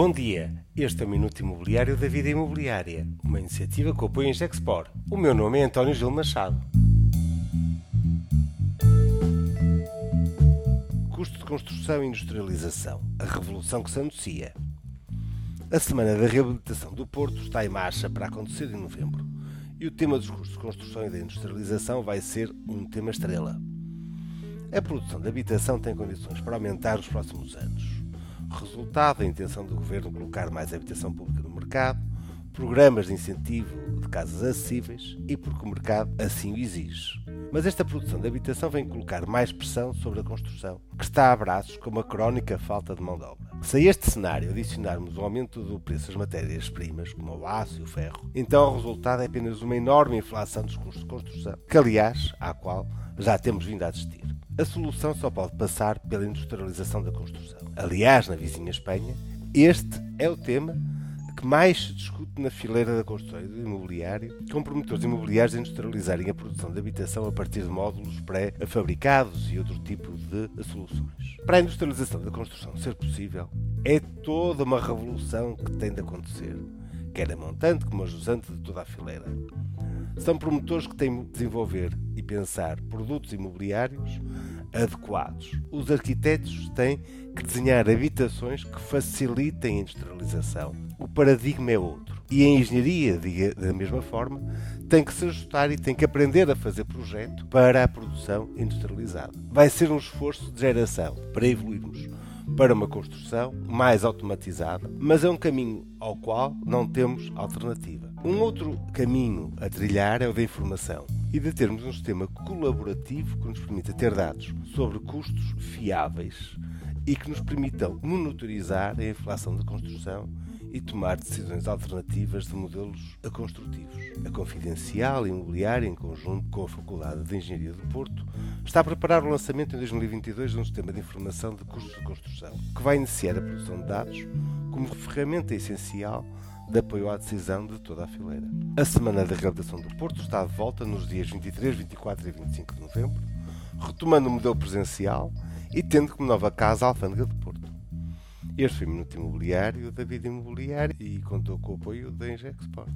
Bom dia, este é o Minuto Imobiliário da Vida Imobiliária, uma iniciativa que apoia a Gexpor. O meu nome é António Gil Machado. Custo de construção e industrialização, a revolução que se anuncia. A Semana da Reabilitação do Porto está em marcha para acontecer em novembro e o tema dos custos de construção e da industrialização vai ser um tema estrela. A produção de habitação tem condições para aumentar nos próximos anos resultado da intenção do governo colocar mais habitação pública no mercado, programas de incentivo de casas acessíveis e porque o mercado assim o exige. Mas esta produção de habitação vem colocar mais pressão sobre a construção, que está a braços com uma crónica falta de mão de obra. Se a este cenário adicionarmos o aumento do preço das matérias-primas, como o aço e o ferro, então o resultado é apenas uma enorme inflação dos custos de construção, que aliás, à qual já temos vindo a assistir. A solução só pode passar pela industrialização da construção. Aliás, na vizinha Espanha, este é o tema que mais se discute na fileira da construção do imobiliário, com promotores imobiliários a industrializarem a produção de habitação a partir de módulos pré-fabricados e outro tipo de soluções. Para a industrialização da construção ser possível, é toda uma revolução que tem de acontecer, quer a montante como a jusante de toda a fileira. São promotores que têm de desenvolver e pensar produtos imobiliários adequados. Os arquitetos têm que desenhar habitações que facilitem a industrialização. O paradigma é outro. E a engenharia, da mesma forma, tem que se ajustar e tem que aprender a fazer projeto para a produção industrializada. Vai ser um esforço de geração para evoluirmos para uma construção mais automatizada, mas é um caminho ao qual não temos alternativa. Um outro caminho a trilhar é o da informação e de termos um sistema colaborativo que nos permita ter dados sobre custos fiáveis e que nos permitam monitorizar a inflação da construção e tomar decisões alternativas de modelos construtivos. A Confidencial Imobiliária, em conjunto com a Faculdade de Engenharia do Porto, está a preparar o lançamento em 2022 de um sistema de informação de custos de construção, que vai iniciar a produção de dados como ferramenta essencial de apoio à decisão de toda a fileira. A Semana da Reabilitação do Porto está de volta nos dias 23, 24 e 25 de novembro, retomando o modelo presencial e tendo como nova casa a Alfândega de Porto. Este foi o Minuto Imobiliário da Vida Imobiliária e contou com o apoio da Ingexport.